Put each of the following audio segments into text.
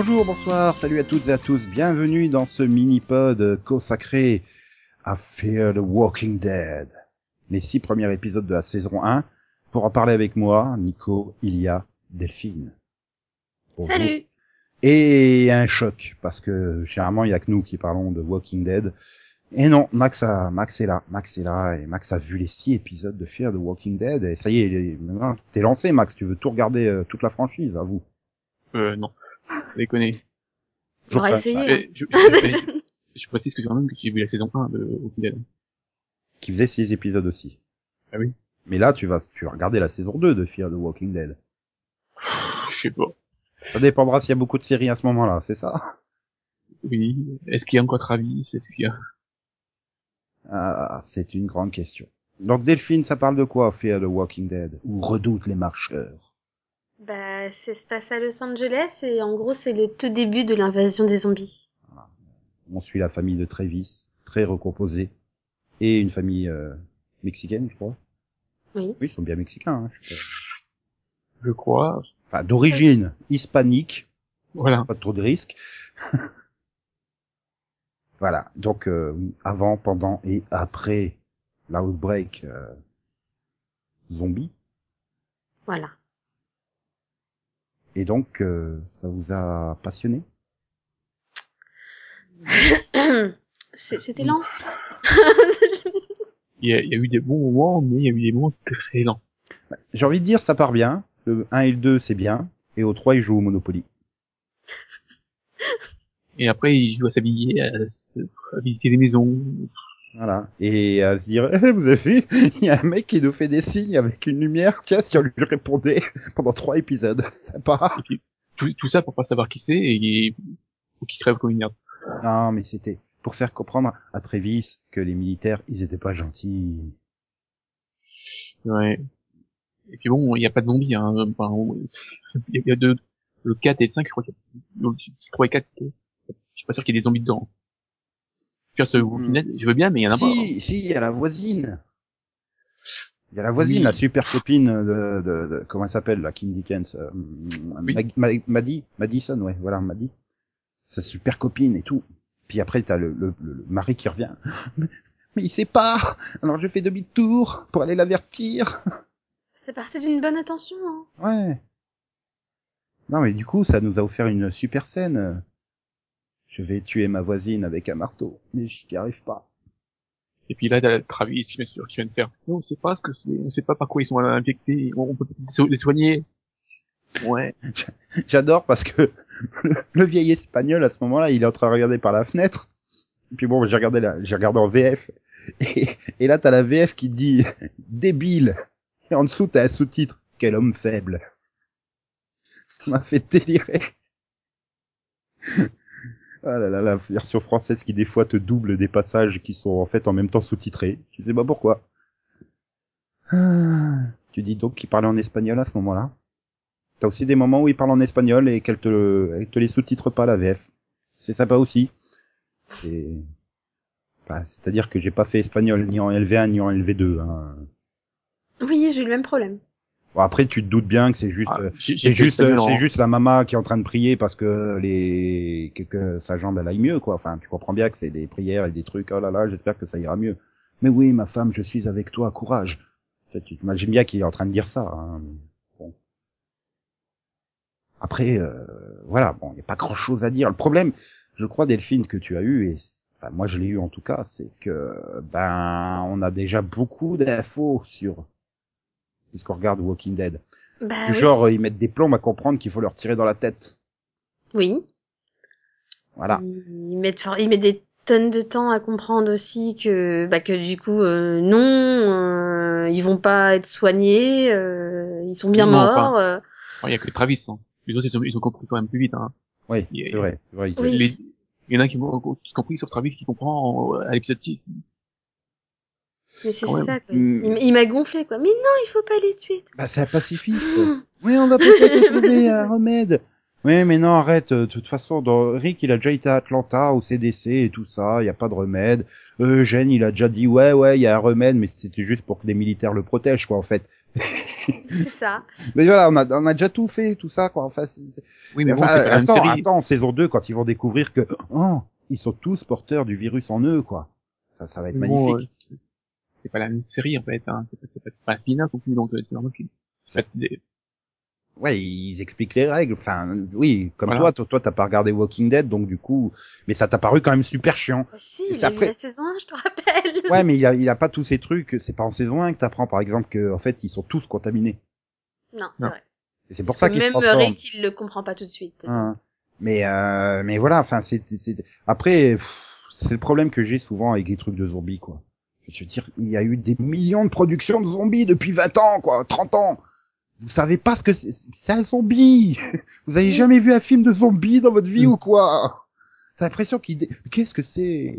Bonjour, bonsoir, salut à toutes et à tous, bienvenue dans ce mini-pod consacré à Fear the Walking Dead. Les six premiers épisodes de la saison 1. Pour en parler avec moi, Nico, Ilia, Delphine. Bonjour. Salut Et un choc, parce que généralement il y a que nous qui parlons de Walking Dead. Et non, Max a, Max est là, Max est là, et Max a vu les six épisodes de Fear the Walking Dead, et ça y est, t'es lancé Max, tu veux tout regarder, euh, toute la franchise, à vous. Euh, non. Déconner. J'aurais pas. essayé. Eh, hein. je, je, je précise que quand même que j'ai vu la saison 1 de Walking Dead. Qui faisait six épisodes aussi. Ah oui. Mais là, tu vas, tu vas regarder la saison 2 de Fear the Walking Dead. Je sais pas. Ça dépendra s'il y a beaucoup de séries à ce moment-là, c'est ça? Oui. Est-ce qu'il y a encore Travis? Est-ce qu'il y a... Ah, c'est une grande question. Donc Delphine, ça parle de quoi, Fear the Walking Dead? Ou Redoute les marcheurs? Bah, ça se passe à Los Angeles et en gros, c'est le tout début de l'invasion des zombies. On suit la famille de Travis, très recomposée, et une famille euh, mexicaine, je crois. Oui. Oui, ils sont bien mexicains. Hein, je sais pas. Je crois. Enfin, d'origine hispanique, Voilà. pas trop de risques. voilà. Donc euh, oui, avant, pendant et après l'outbreak euh, zombie. Voilà. Et donc, euh, ça vous a passionné? C'est- C'était lent. Il y, a, il y a eu des bons moments, mais il y a eu des moments très lents. J'ai envie de dire, ça part bien. Le 1 et le 2, c'est bien. Et au 3, ils jouent au Monopoly. Et après, il joue à s'habiller, à, à visiter des maisons. Voilà. Et à se dire, Eh, vous avez vu, il y a un mec qui nous fait des signes avec une lumière. Tiens, si on lui répondait pendant trois épisodes. Sympa. Tout, tout ça pour pas savoir qui c'est et qu'il crève comme une merde. Non, mais c'était pour faire comprendre à Travis que les militaires, ils étaient pas gentils. Ouais. Et puis bon, il n'y a pas de zombies, hein. Enfin, on- il y a- il y a deux, le 4 et le 5, je crois qu'il y a, le 3 et 4, je suis pas sûr qu'il y ait des zombies dedans. Dead, je veux bien, mais il y en a pas. hein. Si, si, il y a la voisine. Il y a la voisine, Oui. la super copine de, de, de- comment elle s'appelle, la Kim Dickens, euh, Oui. Mag- Ma- Maddie, Madison, ouais, voilà, Maddie. Sa super copine et tout. Puis après, t'as le, le, le, le mari qui revient. Mais, mais il sait pas. Alors je fais demi-tour pour aller l'avertir. C'est parti d'une bonne intention. Hein. Ouais. Non, mais du coup, ça nous a offert une super scène. Je vais tuer ma voisine avec un marteau, mais j'y arrive pas. Et puis là, t'as Travis, bien sûr, qui vient de faire. Non, on sait pas ce que c'est, on sait pas par quoi ils sont infectés, on peut peut-être les soigner. Ouais. J'adore parce que le, vieil espagnol à ce moment-là, il est en train de regarder par la fenêtre. Et puis bon, j'ai regardé la, j'ai regardé en VF. Et, et là, t'as la VF qui dit débile. Et en dessous, t'as un sous-titre quel homme faible. Ça m'a fait délirer. Ah là là, la version française qui des fois te double des passages qui sont en fait en même temps sous-titrés. Je sais pas pourquoi. Ah, tu dis donc qu'il parlait en espagnol à ce moment-là T'as aussi des moments où il parle en espagnol et qu'elle te, elle te les sous-titre pas la VF. C'est sympa aussi. C'est, bah, c'est-à-dire que j'ai pas fait espagnol ni en LV1 ni en LV2. Hein. Oui, j'ai eu le même problème. Bon, après, tu te doutes bien que c'est juste, Ah, euh, c'est juste, espagnol c'est en- juste la maman qui est en train de prier parce que les, que, que sa jambe elle aille mieux, quoi. Enfin, tu comprends bien que c'est des prières et des trucs. Oh là là, j'espère que ça ira mieux. Mais oui, ma femme, je suis avec toi, courage. Tu tu t'imagines bien qu'il est en train de dire ça. Hein. Bon. Après, euh, voilà, bon, il n'y a pas grand-chose à dire. Le problème, je crois, Delphine, que tu as eu, et enfin moi je l'ai eu en tout cas, c'est que ben on a déjà beaucoup d'infos sur puisqu'on regarde Walking Dead. Bah Du oui. genre, ils mettent des plombs à comprendre qu'il faut leur tirer dans la tête. Oui. Voilà. Ils mettent, enfin, ils mettent des tonnes de temps à comprendre aussi que, bah, que du coup, euh, non, euh, ils vont pas être soignés, euh, ils sont bien Non, morts. euh. Il y a que Travis, hein. Les autres, ils ont, ils ont compris quand même plus vite, hein. Oui, c'est vrai, c'est vrai. il- Oui. Les- il y en a qui ont tous compris, sauf Travis qui comprend en- à l'épisode 6. Mais c'est ça, quoi. Mm. Il, il m'a gonflé, quoi. Mais non, il faut pas les tuer. Bah, c'est un pacifiste. Oui, on va peut-être trouver un remède. Oui, mais non, arrête. euh, De toute façon, dans... Rick, il a déjà été à Atlanta, au CDC et tout ça. Il y a pas de remède. Eugène, il a déjà dit, ouais, ouais, il y a un remède, mais c'était juste pour que les militaires le protègent, quoi, en fait. C'est ça. Mais voilà, on a, on a déjà tout fait, tout ça, quoi. Enfin, c'est- c'est- Oui, mais bon, enfin, attends, série. attends, en saison 2, quand ils vont découvrir que, oh, ils sont tous porteurs du virus en eux, quoi. Ça, ça va être bon, magnifique. euh, c'est- pas la même série en fait. Hein. C'est pas, c'est pas, c'est pas un spin-off non plus, donc euh, c'est normal qu'il Ça- fasse des- Ouais, ils expliquent les règles. Enfin, oui, comme Voilà. toi, toi, toi, t'as pas regardé Walking Dead, donc du coup, mais ça t'a paru quand même super chiant. Bah, si, c'est j'ai après- vu la saison 1, je te rappelle. Ouais, mais il a, il a pas tous ces trucs. C'est pas en saison 1 que t'apprends, par exemple, que, en fait, ils sont tous contaminés. Non, c'est vrai. Et c'est pour Parce ça qu'ils se même transforment. Rick, il le comprend pas tout de suite. Hein. Mais euh, mais voilà, enfin c'est après c'est le problème que j'ai souvent avec les trucs de zombies quoi. Je veux dire, il y a eu des millions de productions de zombies depuis 20 ans quoi, 30 ans. Vous savez pas ce que c'est c'est un zombie. Vous avez jamais vu un film de zombies dans votre vie Mm. ou quoi? T'as l'impression qu'ils dé- qu'est-ce que c'est?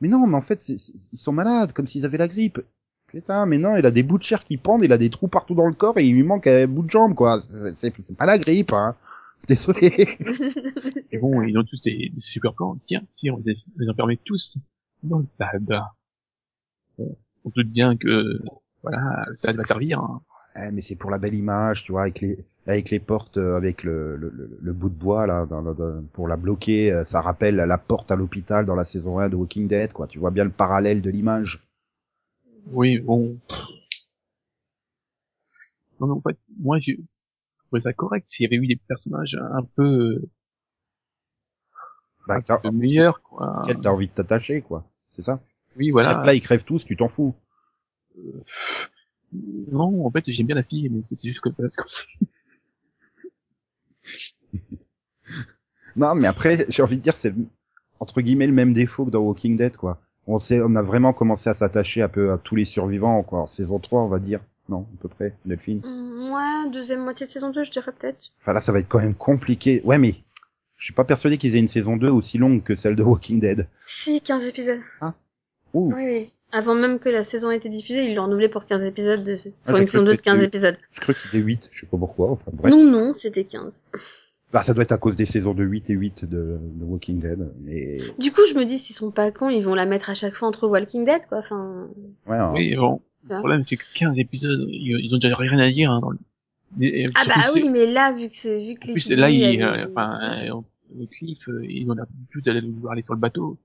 Mais non, mais en fait c'est- c'est- ils sont malades comme s'ils avaient la grippe. Putain, mais non, il a des bouts de chair qui pendent, il a des trous partout dans le corps et il lui manque un bout de jambe quoi. C'est c'est- c'est pas la grippe hein. Désolé. C'est bon, ça. ils ont tous des, des super plans. Tiens, si on les, on les enfermait tous dans le stade. On doute bien que voilà, stade va servir. Hein. Eh, mais c'est pour la belle image, tu vois, avec les avec les portes, euh, avec le, le, le, le bout de bois là, dans, dans- pour la bloquer, euh, ça rappelle la porte à l'hôpital dans la saison 1 de Walking Dead, quoi. Tu vois bien le parallèle de l'image. Oui, bon. Non, mais en fait, moi, j'ai trouvé ça correct s'il y avait eu des personnages un peu, Bah, un peu meilleurs, quoi. t'as envie de t'attacher, quoi. C'est ça. Oui, voilà. Là, ils crèvent tous, tu t'en fous. Non, en fait, j'aime bien la fille, mais c'est c'est juste que parce que Non, mais après, j'ai envie de dire, c'est entre guillemets le même défaut que dans Walking Dead, quoi. On sait, on a vraiment commencé à s'attacher un peu à tous les survivants, quoi. En saison 3, on va dire. Non, à peu près, Delphine. Mm, Ouais, deuxième moitié de saison 2, je dirais peut-être. Enfin là, ça va être quand même compliqué. Ouais, mais je suis pas persuadé qu'ils aient une saison 2 aussi longue que celle de Walking Dead. Si, 15 épisodes. Ouh, Oui, oui. Avant même que la saison ait été diffusée, ils l'ont renouvelé pour 15 épisodes de... pour Ah, j'ai une saison que 2 de 15 c'était- épisodes. je crois que c'était 8, je sais pas pourquoi. Enfin bref. Non, non, c'était 15. Bah, ça doit être à cause des saisons de 8 et 8 de, de Walking Dead. Mais Du coup, je me dis, s'ils sont pas cons, ils vont la mettre à chaque fois entre Walking Dead, quoi. Enfin, ouais, hein. oui, bon. Le problème, c'est que 15 épisodes, ils, ils ont déjà rien à dire, hein, dans le... et- ah bah oui, mais là, vu que c'est, vu que En plus, là, B, il, elle euh, enfin, euh, cliff, euh, ils ont l'air plus d'aller vouloir aller sur le bateau.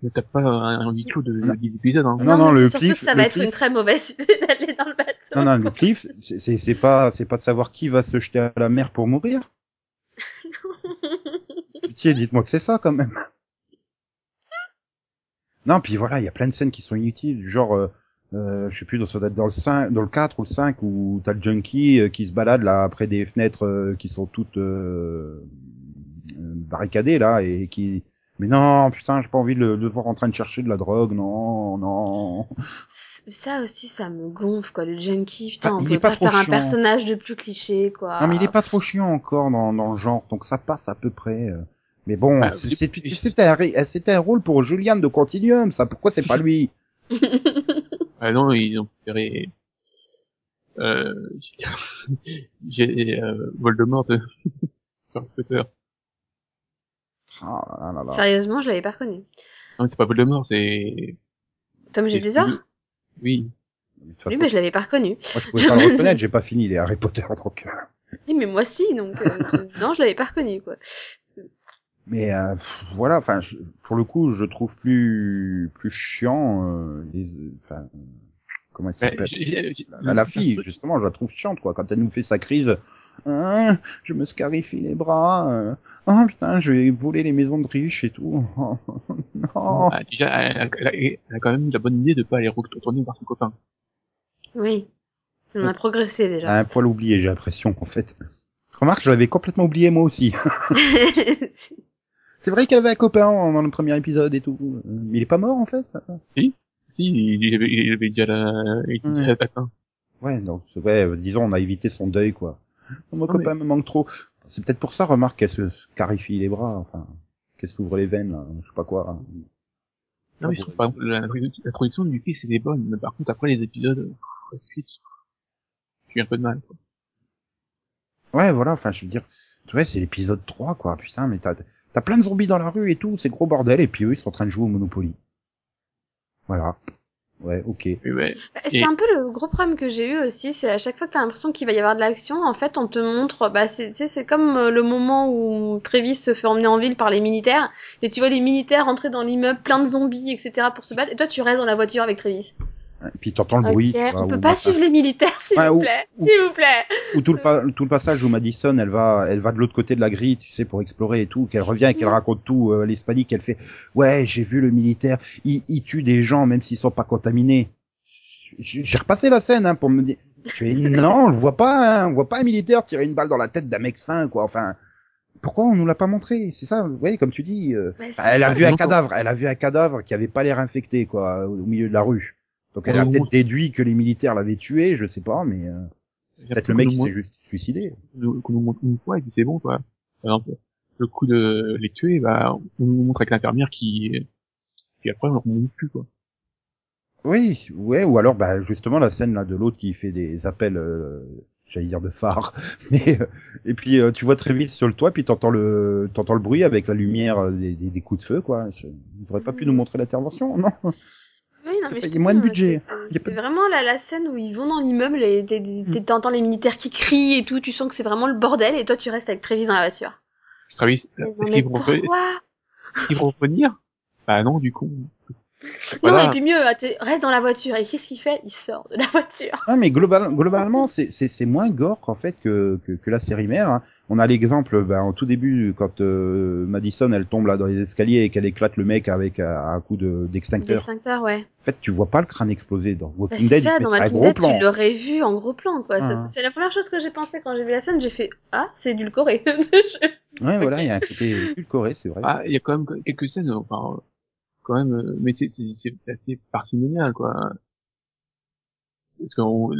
Je me tape pas un, un huis clos de, Non. de 10 épisodes, hein. Non, non, mais le cliff- que ça va être cliff- une très mauvaise idée d'aller dans le bateau. Non, non, le cliff, c'est- c'est c'est pas, c'est pas de savoir qui va se jeter à la mer pour mourir. Pitié, dites-moi que c'est ça quand même. Non, puis voilà, il y a plein de scènes qui sont inutiles, du genre, euh, euh, je sais plus, ça doit être dans le 5, dans le 4 ou le 5, où t'as le junkie euh, qui se balade là après des fenêtres euh, qui sont toutes euh, euh, barricadées là et qui. Mais non, putain, j'ai pas envie de le, de le voir en train de chercher de la drogue, non, non. Ça aussi, ça me gonfle, quoi. Le junkie, putain, Ah, on il peut est pas pas, trop faire un chiant. personnage de plus cliché, quoi. Non, mais il est pas trop chiant encore dans, dans le genre, donc ça passe à peu près. euh. Mais bon, Ah, c'est- du- c'est- c'était un, ré- c'était un rôle pour Julian de Continuum, ça. Pourquoi c'est pas lui? Ah non, ils ont préféré, euh, j'ai, euh, Voldemort de Harry Potter. Ah là là là. Sérieusement, je l'avais pas reconnu. Non, c'est pas Voldemort, c'est... Tom c'est- Jedusor Oui. De toute Oui, façon, mais je l'avais pas reconnu. Moi, je pouvais pas le reconnaître, j'ai pas fini les Harry Potter, donc. euh. Oui, mais moi si, donc euh, non, je l'avais pas reconnu, quoi. Mais euh, voilà, enfin, pour le coup, je trouve plus plus chiant. euh, les, enfin, comment elle Bah, s'appelle? la, la fille, justement, je la trouve chiante, quoi. Quand elle nous fait sa crise, Hein, je me scarifie les bras. euh, Oh putain, je vais voler les maisons de riches et tout. non. Ah, déjà, elle, a- elle a- elle a quand même eu la bonne idée de pas aller retourner voir son copain. Oui. On a progressé Elle déjà. a un poil oublié, j'ai l'impression, en fait. Remarque, je l'avais complètement oublié moi aussi. C'est vrai qu'elle avait un copain dans le premier épisode et tout. Mais il est pas mort, en fait. Si, il avait, il avait déjà la, il était déjà Ouais. atteint. Ouais, donc, c'est vrai, euh, disons, on a évité son deuil, quoi. Oh, mon Non, copain me manque trop. C'est peut-être pour ça, remarque, qu'elle se scarifie les bras, enfin, qu'elle s'ouvre les veines, là, je sais pas quoi. hein. Non, mais je trouve, par exemple, la, la production du fils, c'était bonne, mais par contre, après les épisodes, la suite, j'ai eu un peu de mal, quoi. Ouais, voilà, enfin, je veux dire, tu vois, c'est l'épisode 3, quoi, putain, mais t'as, t'as plein de zombies dans la rue et tout, c'est gros bordel, et puis eux, ils sont en train de jouer au Monopoly. Voilà. Ouais, ok. Ouais. Bah, C'est Et- un peu le gros problème que j'ai eu aussi, c'est à chaque fois que t'as l'impression qu'il va y avoir de l'action, en fait, on te montre, bah, c'est, tu sais, c'est comme euh, le moment où Travis se fait emmener en ville par les militaires, et tu vois les militaires entrer dans l'immeuble, plein de zombies, etc., pour se battre, et toi, tu restes dans la voiture avec Travis. Et puis t'entends le bruit. Vois, on peut pas suivre les militaires, s'il Ouais, vous ou- plaît, ou- s'il vous plaît. Ou tout le, pa- tout le passage où Madison, elle va, elle va de l'autre côté de la grille, tu sais, pour explorer et tout, qu'elle revient et qu'elle raconte tout, euh, l'hispanique, elle fait, ouais, j'ai vu le militaire, il, il tue des gens même s'ils sont pas contaminés. J'ai repassé la scène, hein, pour me dire, fais, non, on le voit pas, hein, on voit pas un militaire tirer une balle dans la tête d'un mec sain, quoi, enfin, pourquoi on nous l'a pas montré? C'est ça, vous voyez, comme tu dis, euh, Bah, elle a vu un cadavre, elle a vu un cadavre qui avait pas l'air infecté, quoi, au milieu de la rue. Donc elle a peut-être déduit que les militaires l'avaient tué, je sais pas, mais euh, c'est peut-être le mec qui s'est juste suicidé. qu'on nous montre une fois et puis c'est bon quoi. Par exemple, le coup de les tuer, bah on nous montre avec l'infirmière qui puis après on leur montre plus quoi. Oui, ouais, ou alors bah justement la scène là de l'autre qui fait des appels, euh, j'allais dire de phare, mais euh, et puis euh, tu vois très vite sur le toit, puis t'entends le t'entends le bruit avec la lumière euh, des, des, des coups de feu quoi. Je, ils n'auraient pas pu nous montrer l'intervention, non? Non, mais Il y a je te moins de budget. c'est- pas c'est vraiment la, la scène où ils vont dans l'immeuble et t'entends les militaires qui crient et tout, tu sens que c'est vraiment le bordel et toi tu restes avec Travis dans la voiture. Travis, Mais non, est-ce mais qu'ils vont revenir pourquoi? Est-ce qu'ils vont revenir? Bah non du coup. Non, et puis mieux, t'es- reste dans la voiture et qu'est-ce qu'il fait? Il sort de la voiture. Ah mais global, globalement c'est moins gore en fait que que, que la série mère. hein. On a l'exemple bah, en tout début quand euh, Madison elle tombe là dans les escaliers et qu'elle éclate le mec avec euh, un coup de d'extincteur. Ouais. En fait tu vois pas le crâne exploser dans Bah, Walking c'est Dead. ça, dans Walking gros Dead, plan. tu l'aurais vu en gros plan, quoi. Ah. C'est la première chose que j'ai pensé quand j'ai vu la scène, j'ai fait Ah, c'est édulcoré. Ouais, voilà, il y a un côté édulcoré, c'est vrai. Ah il y a quand même quelques scènes enfin euh, quand même euh, mais c'est assez parcimonial quoi. Parce que on-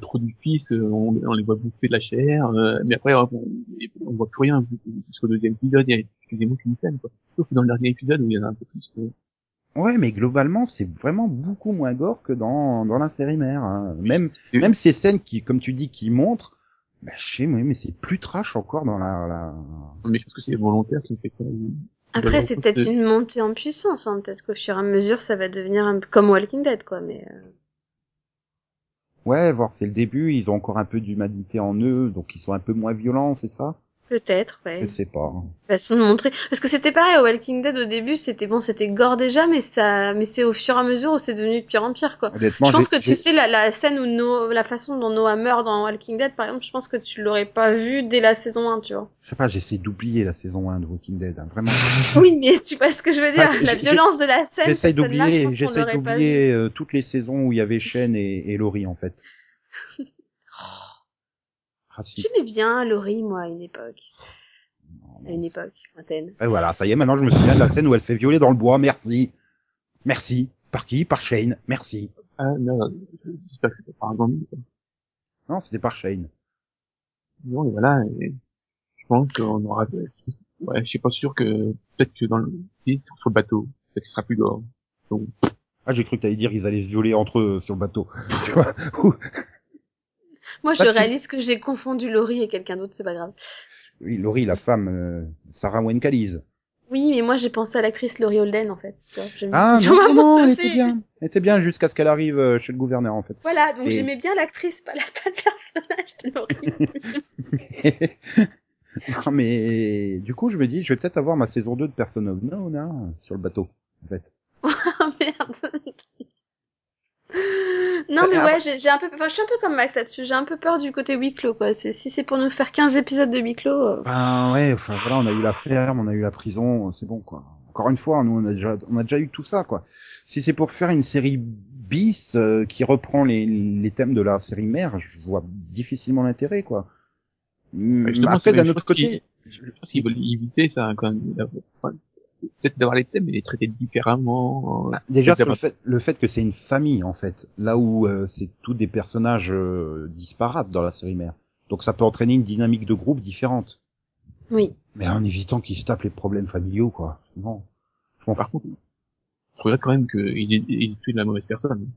trou du fils, euh, on, on les voit bouffer de la chair, euh, mais après on, on voit plus rien jusqu'au deuxième épisode, il y a quasiment qu'une scène quoi. Sauf que dans le dernier épisode où il y en a un peu plus. euh, Ouais, mais globalement, c'est vraiment beaucoup moins gore que dans, dans la série mère. hein. Même, même ces scènes qui, comme tu dis, qui montrent, bah, je sais, mais, mais c'est plus trash encore dans la, la... Mais je pense que c'est volontaire qui fait ça. Après, c'est peut-être une montée en puissance, hein. Peut-être qu'au fur et à mesure, ça va devenir un peu comme Walking Dead, quoi. Mais euh, Ouais, voir c'est le début, ils ont encore un peu d'humanité en eux, donc ils sont un peu moins violents, c'est ça? Peut-être, ouais. Je sais pas. façon de montrer parce que c'était pareil au Walking Dead au début c'était bon c'était gore déjà mais ça mais c'est au fur et à mesure où c'est devenu de pire en pire quoi Honnêtement, je pense que tu sais la, la scène où No, la façon dont Noah meurt dans Walking Dead par exemple je pense que tu l'aurais pas vu dès la saison 1 tu vois je sais pas, j'essaie d'oublier la saison 1 de Walking Dead, hein, vraiment. oui mais tu vois ce que je veux dire Enfin, la violence de la scène J'essaie d'oublier, j'essaie d'oublier euh, toutes les saisons où il y avait Shane et, et Laurie, en fait. Ah, j'aimais bien Laurie moi à une époque à une époque lointaine Et voilà, ça y est, maintenant je me souviens de la scène où elle se fait violer dans le bois, merci. Merci. Par qui? Par Shane, merci. Ah non, j'espère que pas par un zombie. quoi. Non, c'était par Shane. Non, et voilà. Et je pense qu'on aura. Ouais, je suis pas sûr que peut-être que dans le si, sur le bateau, peut-être qu'il sera plus gore. Donc, Ah, j'ai cru que t'allais dire qu'ils allaient se violer entre eux sur le bateau. tu vois. Moi je réalise que j'ai confondu Laurie et quelqu'un d'autre c'est pas grave Oui, Laurie, la femme, euh, Sarah Wencalise. oui mais moi j'ai pensé à l'actrice Laurie Holden en fait Ah non, non, non, elle était bien. Elle était bien jusqu'à ce qu'elle arrive euh, chez le gouverneur, en fait. Voilà, donc Et- j'aimais bien l'actrice, pas, la, pas le personnage de Laurie. non, mais du coup, je me dis, je vais peut-être avoir ma saison 2 de Person of Unknown hein, sur le bateau, en fait. oh merde. Non, mais Ah, ouais, j'ai j'ai un peu, enfin, je suis un peu comme Max là-dessus. J'ai un peu peur du côté huis clos, quoi. C'est- Si c'est pour nous faire 15 épisodes de huis clos, euh, Ben ouais, enfin voilà, on a eu la ferme, on a eu la prison, c'est bon quoi. Encore une fois, nous on a déjà, on a déjà eu tout ça quoi. Si c'est pour faire une série bis euh, qui reprend les, les thèmes de la série mère, je vois difficilement l'intérêt quoi. Justement, Après d'un autre côté, je pense qu'ils veulent éviter ça quand même. Peut-être d'avoir les thèmes et les traiter différemment. bah, déjà le fait, le fait que c'est une famille en fait, là où euh, c'est tous des personnages euh, disparates dans la série mère. Donc ça peut entraîner une dynamique de groupe différente. oui. Mais en évitant qu'ils se tapent les problèmes familiaux quoi. Non. Je m'en Par fous. contre, je regrette quand même qu'ils aient, ils tué de la mauvaise personne.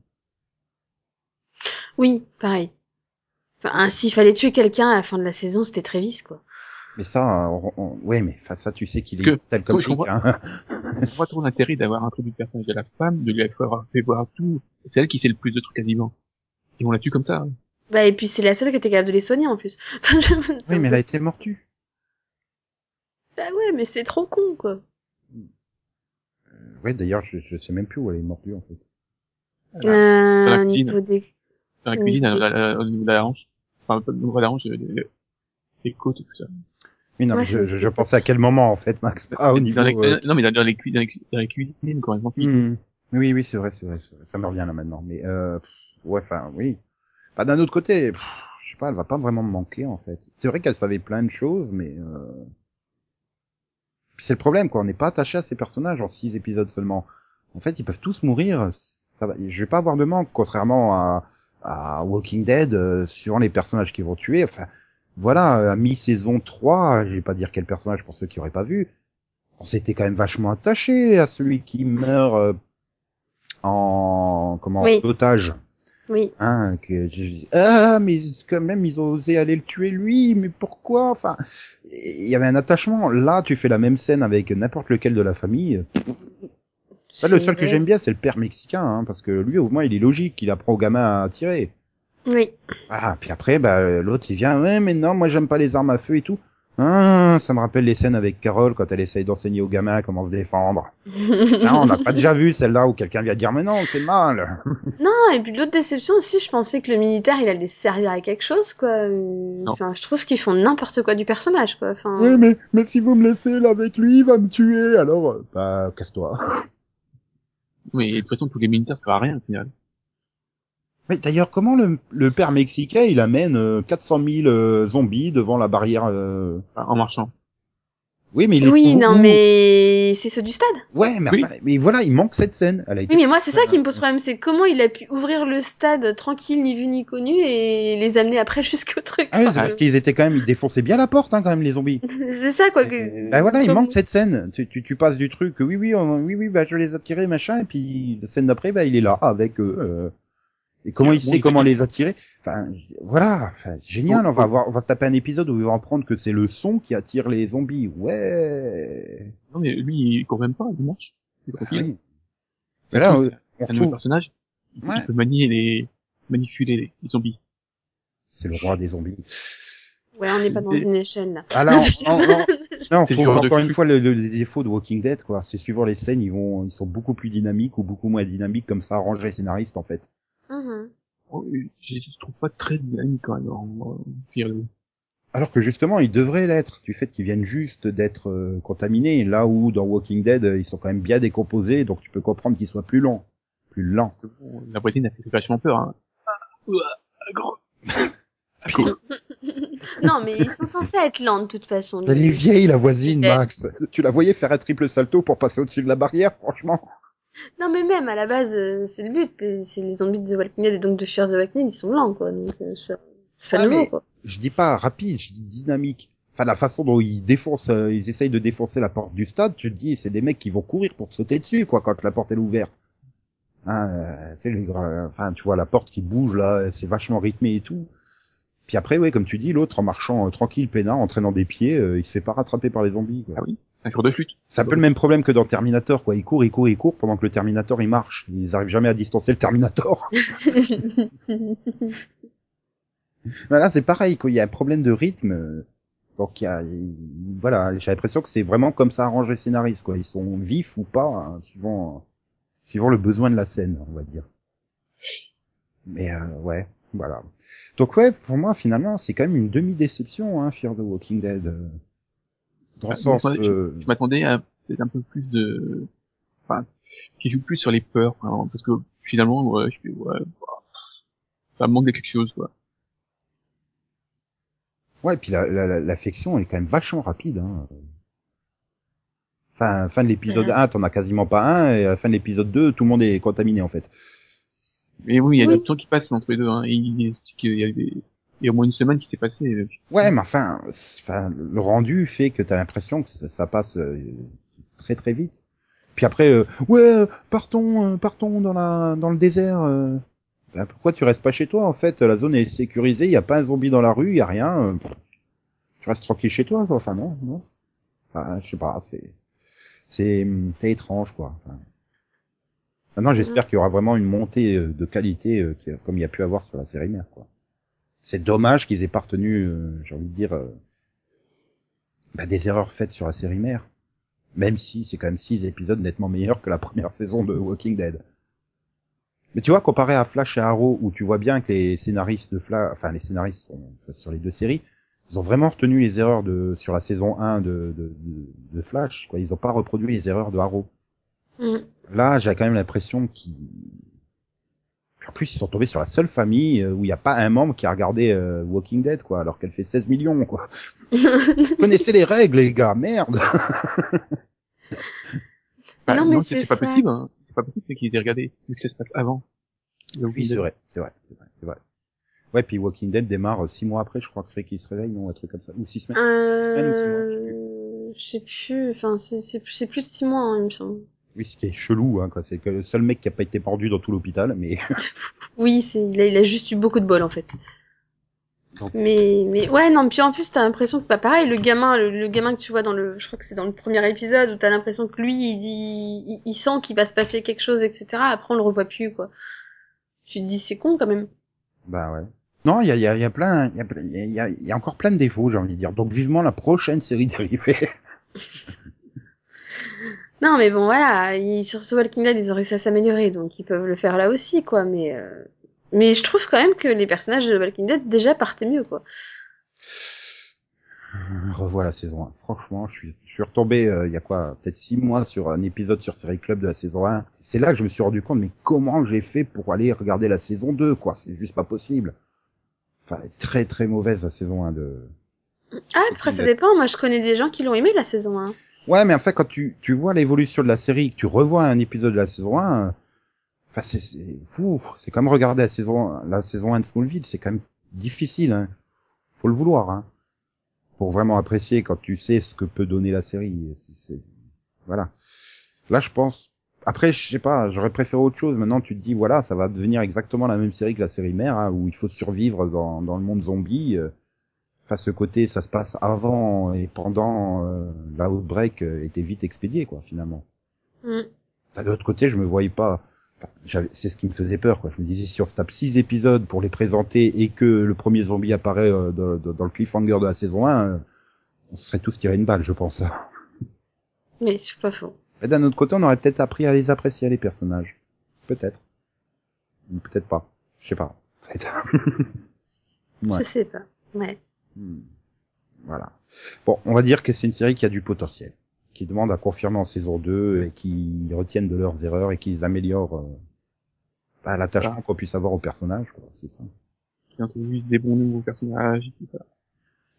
Oui, pareil. Enfin, s'il fallait tuer quelqu'un à la fin de la saison, c'était Travis, quoi. Mais ça, on- on- ouais, mais enfin, ça, tu sais qu'il Que- est tel comme Oui, Rick, hein. Je vois trop l'intérêt d'avoir introduit le personnage de la femme, de lui avoir fait voir tout. C'est elle qui sait le plus de trucs quasiment. Et on la tue comme ça. hein. Bah, et puis c'est la seule qui était capable de les soigner en plus. Oui, mais elle a été mordue. Bah ouais, mais c'est trop con, quoi. Ouais, d'ailleurs, je, je sais même plus où elle est mordue, en fait. Euh, la au cuisine. niveau des... Dans la cuisine, la- au niveau de la hanche. Enfin, pas au niveau de la hanche, euh, les, les côtes et tout ça. Oui, non, Ouais, mais je, je, je pensais à quel moment, en fait, Max. Pas au niveau... Dans les- euh, Non, mais dans, dans les, dans les, cu- dans les cuisines, quoi. exemple. hmm. Oui, oui, c'est vrai, c'est vrai, c'est vrai. Ça me revient là maintenant. Mais, euh, pff, ouais, enfin, oui. Pas d'un autre côté, pff, je sais pas, elle va pas vraiment me manquer, en fait. C'est vrai qu'elle savait plein de choses, mais... Euh... C'est le problème, quoi. On n'est pas attaché à ces personnages en six épisodes seulement. En fait, ils peuvent tous mourir. Ça va... Je vais pas avoir de manque, contrairement à, à Walking Dead, euh, suivant les personnages qu'ils vont tuer. Enfin, voilà, à mi-saison 3, je vais pas dire quel personnage pour ceux qui auraient pas vu, on s'était quand même vachement attaché à celui qui meurt euh, en comment Oui. otage. Oui. Hein, que ah mais quand même ils ont osé aller le tuer lui, mais pourquoi? Enfin, il y avait un attachement. Là, tu fais la même scène avec n'importe lequel de la famille. Le seul que j'aime bien, c'est le père mexicain, hein, parce que lui, au moins, il est logique, il apprend au gamin à tirer. Oui. Voilà, puis après, bah, l'autre, il vient, ouais, mais non, moi, j'aime pas les armes à feu et tout. Ah, ça me rappelle les scènes avec Carole quand elle essaye d'enseigner aux gamins comment se défendre. Tiens, on n'a pas déjà vu celle-là où quelqu'un vient dire, mais non, c'est mal. Non, et puis l'autre déception aussi, je pensais que le militaire, il allait servir à quelque chose, quoi. Enfin, je trouve qu'ils font n'importe quoi du personnage, quoi. Enfin, mais, mais si vous me laissez là avec lui, il va me tuer, alors, euh, bah, casse-toi. Mais de toute façon, tous les militaires, ça va à rien, au final. Mais d'ailleurs, comment le, le père mexicain, il amène euh, 400 000 euh, zombies devant la barrière euh... Enfin, en marchant. Oui, mais il les oui, non, mais c'est ceux du stade. Ouais, mais, Oui. enfin, mais voilà, il manque cette scène. Elle a été Oui, mais moi, c'est ça qui me pose problème, c'est comment il a pu ouvrir le stade tranquille, ni vu ni connu, et les amener après jusqu'au truc. Ah oui, c'est parce qu'ils étaient quand même, ils défonçaient bien la porte, hein, quand même, les zombies. c'est ça, quoi. Que... Bah voilà, il manque cette scène. Tu, tu, tu passes du truc, oui, oui, on- oui, oui, bah je les attirer, machin, et puis la scène d'après, bah il est là avec eux. euh, et comment il sait comment les attirer? Enfin, voilà, enfin, génial. Bon, on va bon. voir, on va se taper un épisode où ils vont apprendre que c'est le son qui attire les zombies. Ouais. Non, mais lui, il court même pas, il marche. Il Ah tranquille. oui. C'est là, cool, on- c'est- on c'est un nouveau personnage. Il peut- Ouais. il peut manier les, manipuler les, les zombies. C'est le roi des zombies. Ouais, on n'est pas dans Et- une échelle, là. Ah là, on, on, on- trouve encore une fois le, le, le défaut de Walking Dead, quoi. C'est suivant les scènes, ils vont, ils sont beaucoup plus dynamiques ou beaucoup moins dynamiques, comme ça arrange les scénaristes, en fait. Mhm. Oh, Je, je trouve pas très dynamique quand même en, Alors que justement, ils devraient l'être, du fait qu'ils viennent juste d'être euh, contaminés, là où dans Walking Dead, euh, ils sont quand même bien décomposés, donc tu peux comprendre qu'ils soient plus longs, plus lents. Bon, La voisine a fait vachement peur. Hein. Ah, ouah, gros. Puis, non, mais ils sont censés être lents, de toute façon. elle est vieille, la voisine. Max. Tu la voyais faire un triple salto pour passer au-dessus de la barrière, franchement. Non, mais même, à la base, euh, c'est le but. C'est les zombies de The Walking Dead et donc de Fear the Walking Dead, ils sont lents, quoi. Donc, euh, c'est pas Ah, nouveau, mais- quoi. Je dis pas rapide, je dis dynamique. Enfin, la façon dont ils défoncent, euh, ils essayent de défoncer la porte du stade, tu te dis, c'est des mecs qui vont courir pour te sauter dessus, quoi, quand la porte est ouverte. Hein, euh, tu sais, enfin, tu vois la porte qui bouge là, c'est vachement rythmé et tout. Puis après, ouais, comme tu dis, l'autre en marchant euh, tranquille, peinard, en traînant des pieds, euh, il se fait pas rattraper par les zombies. Quoi. Ah oui, c'est un jour de flûte. C'est un peu le même problème que dans Terminator, quoi. Il court, il court, il court pendant que le Terminator il marche. Ils arrivent jamais à distancer le Terminator. Voilà, c'est pareil, quoi. Il y a un problème de rythme. Donc il y a, il- voilà, j'ai l'impression que c'est vraiment comme ça arrange les scénaristes, quoi. Ils sont vifs ou pas, hein, suivant, suivant le besoin de la scène, on va dire. Mais euh, ouais, voilà. Donc ouais, pour moi finalement, c'est quand même une demi-déception, hein, Fear the Walking Dead. euh, Dans le Ah, sens, je- euh, Je m'attendais à peut-être un peu plus de, enfin, qui joue plus sur les peurs, hein, parce que finalement, ouais, je fais, ouais, bah, ça me manque de quelque chose, quoi. Ouais, et puis la, la, la- l'affection, elle est quand même vachement rapide. Hein. Fin, fin de l'épisode Mhm. 1, t'en as quasiment pas un, et à la fin de l'épisode 2, tout le monde est contaminé en fait. Mais oui, il y a du temps qui passe entre les deux, hein, et il y a des, il y a au moins une semaine qui s'est passée. euh, Ouais, mais enfin, enfin, le rendu fait que t'as l'impression que ça, ça passe euh, très très vite. Puis après, euh, ouais, partons, euh, partons dans la, dans le désert. euh. Ben, pourquoi tu restes pas chez toi En fait, la zone est sécurisée, il y a pas un zombie dans la rue, il y a rien. euh, tu restes tranquille chez toi, quoi. Enfin, non, non. Enfin, je sais pas, c'est, c'est, c'est étrange, quoi. Enfin, maintenant, j'espère qu'il y aura vraiment une montée euh, de qualité, euh, comme il y a pu avoir sur la série mère, quoi. C'est dommage qu'ils aient pas retenu, euh, j'ai envie de dire, euh, bah, des erreurs faites sur la série mère. Même si c'est quand même six épisodes nettement meilleurs que la première saison de Walking Dead. Mais tu vois, comparé à Flash et Arrow, où tu vois bien que les scénaristes de Flash, enfin les scénaristes sont, sur les deux séries, ils ont vraiment retenu les erreurs de sur la saison 1 de, de, de, de Flash. Quoi. Ils ont pas reproduit les erreurs de Arrow. Mm. Là, j'ai quand même l'impression qu'ils... En plus, ils sont tombés sur la seule famille euh, où il n'y a pas un membre qui a regardé euh, Walking Dead, quoi, alors qu'elle fait 16 millions, quoi. Vous connaissez les règles, les gars, merde Bah, Non, mais c'est pas possible. Hein. C'est pas possible qu'ils aient regardé vu que ça se passe avant. Oui, Walking c'est Dead. vrai, c'est vrai, c'est vrai, c'est vrai. Ouais, puis Walking Dead démarre euh, six mois après, je crois que qu'il se réveille, non, un truc comme ça, ou six semaines. Six semaines ou six mois, je sais plus. Euh, je sais plus, enfin, c'est, plus- de six mois, hein, il me semble. Oui, ce qui est chelou, hein, quoi. C'est que le seul mec qui a pas été pendu dans tout l'hôpital, mais Oui, c'est, il a, il a juste eu beaucoup de bol, en fait. Donc- Mais, mais, ouais, non, puis en plus, t'as l'impression que, bah, pareil, le gamin, le, le gamin que tu vois dans le, je crois que c'est dans le premier épisode, où t'as l'impression que lui, il dit, il, il sent qu'il va se passer quelque chose, etc. Après, on le revoit plus, quoi. Tu te dis, c'est con, quand même. bah ouais. Non, il y a, y, a, y a plein, il y a, y a encore plein de défauts, j'ai envie de dire. Donc vivement la prochaine série dérivée. Non, mais bon, voilà, ils, sur ce Walking Dead, ils ont réussi à s'améliorer, donc ils peuvent le faire là aussi, quoi, mais, euh, mais je trouve quand même que les personnages de Walking Dead déjà partaient mieux, quoi. Revois la saison 1. Franchement, je suis, je suis retombé euh, il y a quoi, peut-être six mois sur un épisode sur Série Club de la saison 1. C'est là que je me suis rendu compte, mais comment j'ai fait pour aller regarder la saison 2, quoi? C'est juste pas possible. Enfin, très très mauvaise la saison 1 de... Ah, après, ça dépend, moi je connais des gens qui l'ont aimé, la saison 1. Ouais, mais en fait, quand tu, tu vois l'évolution de la série, que tu revois un épisode de la saison 1, euh, enfin, c'est, c'est, c'est quand même regarder la saison, la saison 1 de Smallville, c'est quand même difficile, hein. Faut le vouloir, hein. Pour vraiment apprécier quand tu sais ce que peut donner la série. C'est- voilà. Là, je pense, après, je sais pas, j'aurais préféré autre chose. Maintenant, tu te dis, voilà, ça va devenir exactement la même série que la série mère, hein, où il faut survivre dans, dans le monde zombie. euh, Enfin, ce côté, ça se passe avant et pendant euh, la outbreak euh, était vite expédié, quoi, finalement. Mm. De l'autre côté, je me voyais pas. enfin, j'avais- c'est ce qui me faisait peur, quoi. Je me disais, si on se tape six épisodes pour les présenter et que le premier zombie apparaît euh, dans, le cliffhanger de la saison 1, euh, on se serait tous tiré une balle, je pense. Mais c'est pas faux. Mais d'un autre côté, on aurait peut-être appris à les apprécier, les personnages. Peut-être. Peut-être pas. Je sais pas. Ouais. Je sais pas. Ouais. Hmm. Voilà. Bon, on va dire que c'est une série qui a du potentiel, qui demande à confirmer en saison 2 et qui retiennent de leurs erreurs et qui améliorent euh, bah, l'attachement qu'on puisse avoir au personnage, quoi, c'est ça. Qui introduisent des bons nouveaux personnages. et tout ça.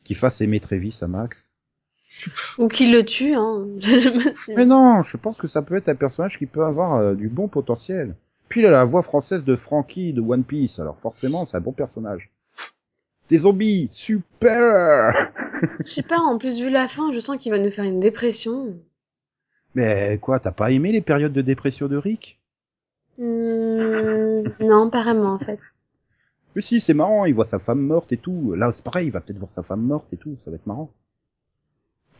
Qui fasse aimer Travis à Max. Ou qui le tue, hein. Mais non, je pense que ça peut être un personnage qui peut avoir euh, du bon potentiel. Puis il a la voix française de Frankie de One Piece, alors forcément c'est un bon personnage. Des zombies, super Je sais pas, en plus, vu la fin, je sens qu'il va nous faire une dépression. Mais quoi, t'as pas aimé les périodes de dépression de Rick? Hmm, non, pas vraiment, en fait. Mais si, c'est marrant, il voit sa femme morte et tout. Là, c'est pareil, il va peut-être voir sa femme morte et tout, ça va être marrant.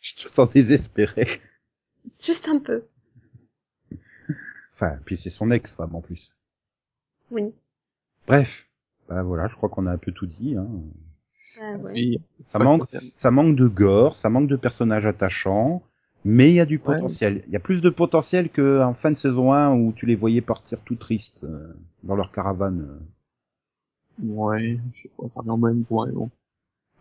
Je te sens désespéré. Juste un peu. Enfin, puis c'est son ex-femme en plus. Oui. Bref. Bah voilà, je crois qu'on a un peu tout dit. Hein. Ah, ouais. Ça manque, ça manque de gore, ça manque de personnages attachants, mais il y a du potentiel. Il y a plus de potentiel que en fin de saison 1 où tu les voyais partir tout tristes euh, dans leur caravane. Ouais, je sais pas, ça revient au même point, bon.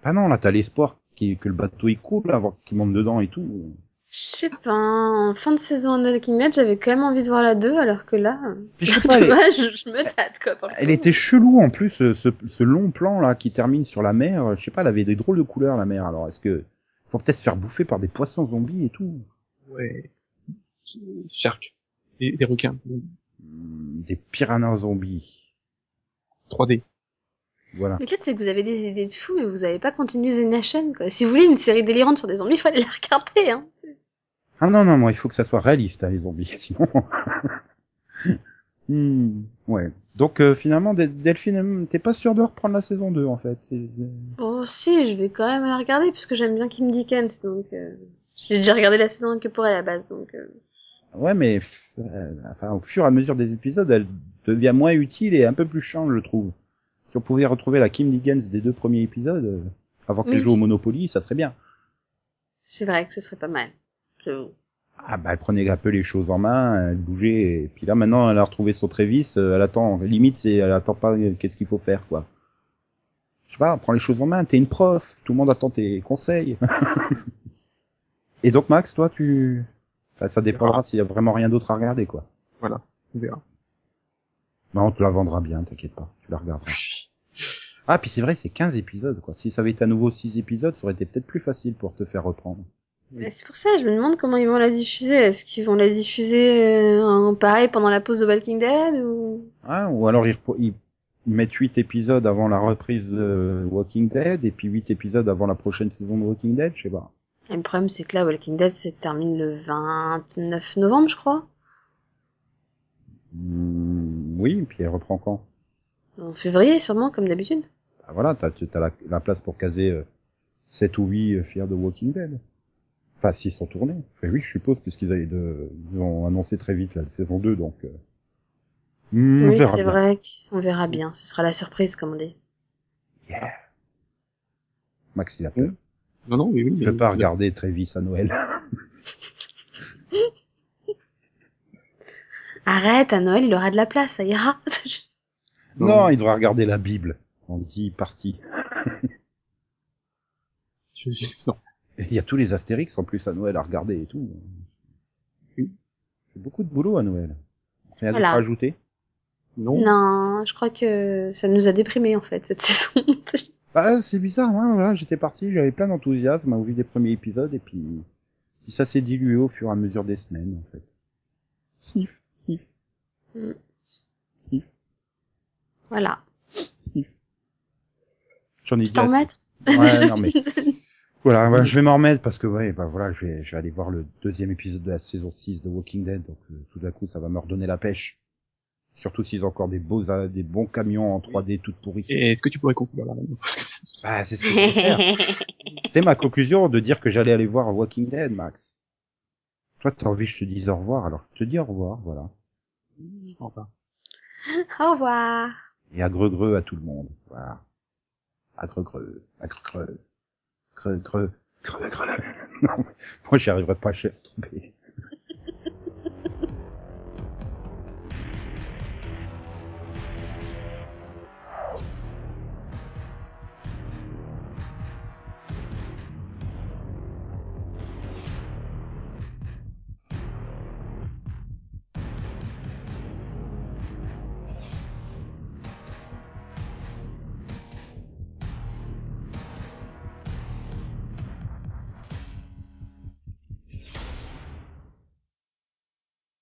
Ah non, là t'as l'espoir que le bateau il coule, avant qu'il monte dedans et tout. Je sais pas, en fin de saison de Walking Dead, j'avais quand même envie de voir la 2, alors que là, je sais pas, elle, dommage, je me tâte, quoi. elle coup. était chelou en plus, ce, long plan là qui termine sur la mer. Je sais pas, elle avait des drôles de couleurs la mer. Alors est-ce que faut peut-être se faire bouffer par des poissons zombies et tout? Ouais. Shark. Des, des requins. Hmm, Des piranhas zombies. 3D. Voilà. Le truc, c'est que vous avez des idées de fou, mais vous avez pas continué The Nation, quoi. Si vous voulez une série délirante sur des zombies, il fallait la regarder, hein. Ah non non, moi il faut que ça soit réaliste hein, les zombies, sinon. Hmm, ouais. Donc euh, finalement, Del- Delphine, t'es pas sûr de reprendre la saison 2 en fait. C'est- Oh si, je vais quand même la regarder puisque j'aime bien Kim Dickens, donc euh, j'ai déjà regardé la saison 1 que pour elle à la base, donc euh, Ouais, mais euh, enfin, au fur et à mesure des épisodes, elle devient moins utile et un peu plus chiante, je trouve. Si on pouvait retrouver la Kim Dickens des deux premiers épisodes, euh, avant qu'elle Oui. joue au Monopoly, ça serait bien. c'est vrai que ce serait pas mal. Ah bah elle prenait un peu les choses en main, elle bougeait, et puis là maintenant elle a retrouvé son Trévis, euh, elle attend, limite c'est elle attend pas euh, qu'est-ce qu'il faut faire quoi. Je sais pas, prends les choses en main, t'es une prof, tout le monde attend tes conseils. et donc Max, toi tu... Enfin, ça dépendra s'il y a vraiment rien d'autre à regarder quoi. Voilà, on verra. Bah on te la vendra bien, t'inquiète pas, tu la regarderas. Ah puis c'est vrai, c'est 15 épisodes quoi. Si ça avait été à nouveau 6 épisodes, ça aurait été peut-être plus facile pour te faire reprendre. Mais C'est pour ça, je me demande comment ils vont la diffuser. Est-ce qu'ils vont la diffuser euh, en pareil pendant la pause de Walking Dead ou? Ah, ou alors ils, mettent 8 épisodes avant la reprise de Walking Dead et puis 8 épisodes avant la prochaine saison de Walking Dead, je sais pas. Et Le problème, c'est que là, Walking Dead se termine le 29 novembre, je crois. Hmm, oui, et puis elle reprend quand? En février, sûrement, comme d'habitude. bah Voilà, t'as as la, la place pour caser euh, 7 ou 8 euh, fiers de Walking Dead. Enfin, s'ils sont tournés. Oui, je suppose, puisqu'ils avaient de, ils ont annoncé très vite la saison 2, donc... Euh... oui, c'est vrai qu'on verra bien. Ce sera la surprise, comme on dit. Yeah. Max, il a peur. Non, non, oui, oui. Je veux pas regarder Travis à Noël. Arrête, à Noël, il aura de la place, ça ira. non. Non. il devra regarder la Bible en 10 parties. Je- je- non. Il y a tous les Astérix en plus à Noël à regarder et tout. Oui. C'est beaucoup de boulot à Noël. Rien Voilà. d'autre à ajouter? Non. non, je crois que ça nous a déprimés, en fait, cette saison. Bah c'est bizarre, hein, voilà, j'étais parti, j'avais plein d'enthousiasme au vu des premiers épisodes et puis, puis ça s'est dilué au fur et à mesure des semaines en fait. Sniff, sniff, Mm. sniff, voilà. sniff. J'en ai dit t'en assez. remettre Ouais, non mais voilà, ouais, je vais m'en remettre parce que ouais, bah voilà, je vais, je vais aller voir le deuxième épisode de la saison 6 de Walking Dead, donc euh, tout d'un coup ça va me redonner la pêche. Surtout s'ils ont encore des beaux, euh, des bons camions en 3D toutes pourris. Et est-ce que tu pourrais conclure là maintenant? Bah c'est ce que je vais faire. C'était ma conclusion de dire que j'allais aller voir Walking Dead, Max. Toi, t'as envie que je te dise au revoir, alors je te dis au revoir, voilà. Enfin. Au revoir. Et à greu à tout le monde, voilà. À greu à greu greu, greu, greu, greu. Non, moi j'y arriverai pas, je laisse tomber.